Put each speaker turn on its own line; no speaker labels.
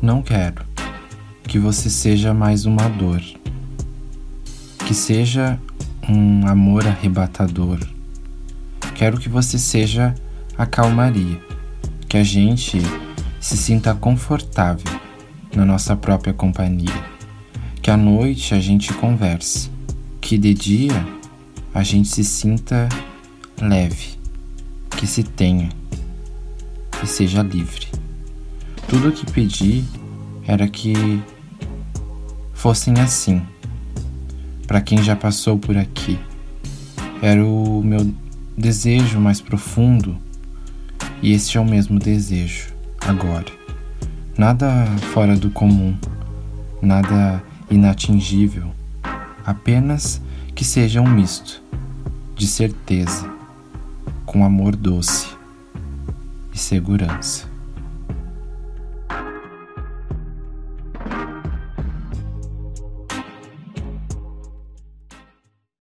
Não quero que você seja mais uma dor, que seja um amor arrebatador. Quero que você seja a calmaria, que a gente se sinta confortável na nossa própria companhia, que à noite a gente converse, que de dia a gente se sinta leve, que se tenha. E seja livre. Tudo o que pedi era que fossem assim, para quem já passou por aqui. Era o meu desejo mais profundo e este é o mesmo desejo agora. Nada fora do comum, nada inatingível, apenas que seja um misto de certeza com amor doce e segurança.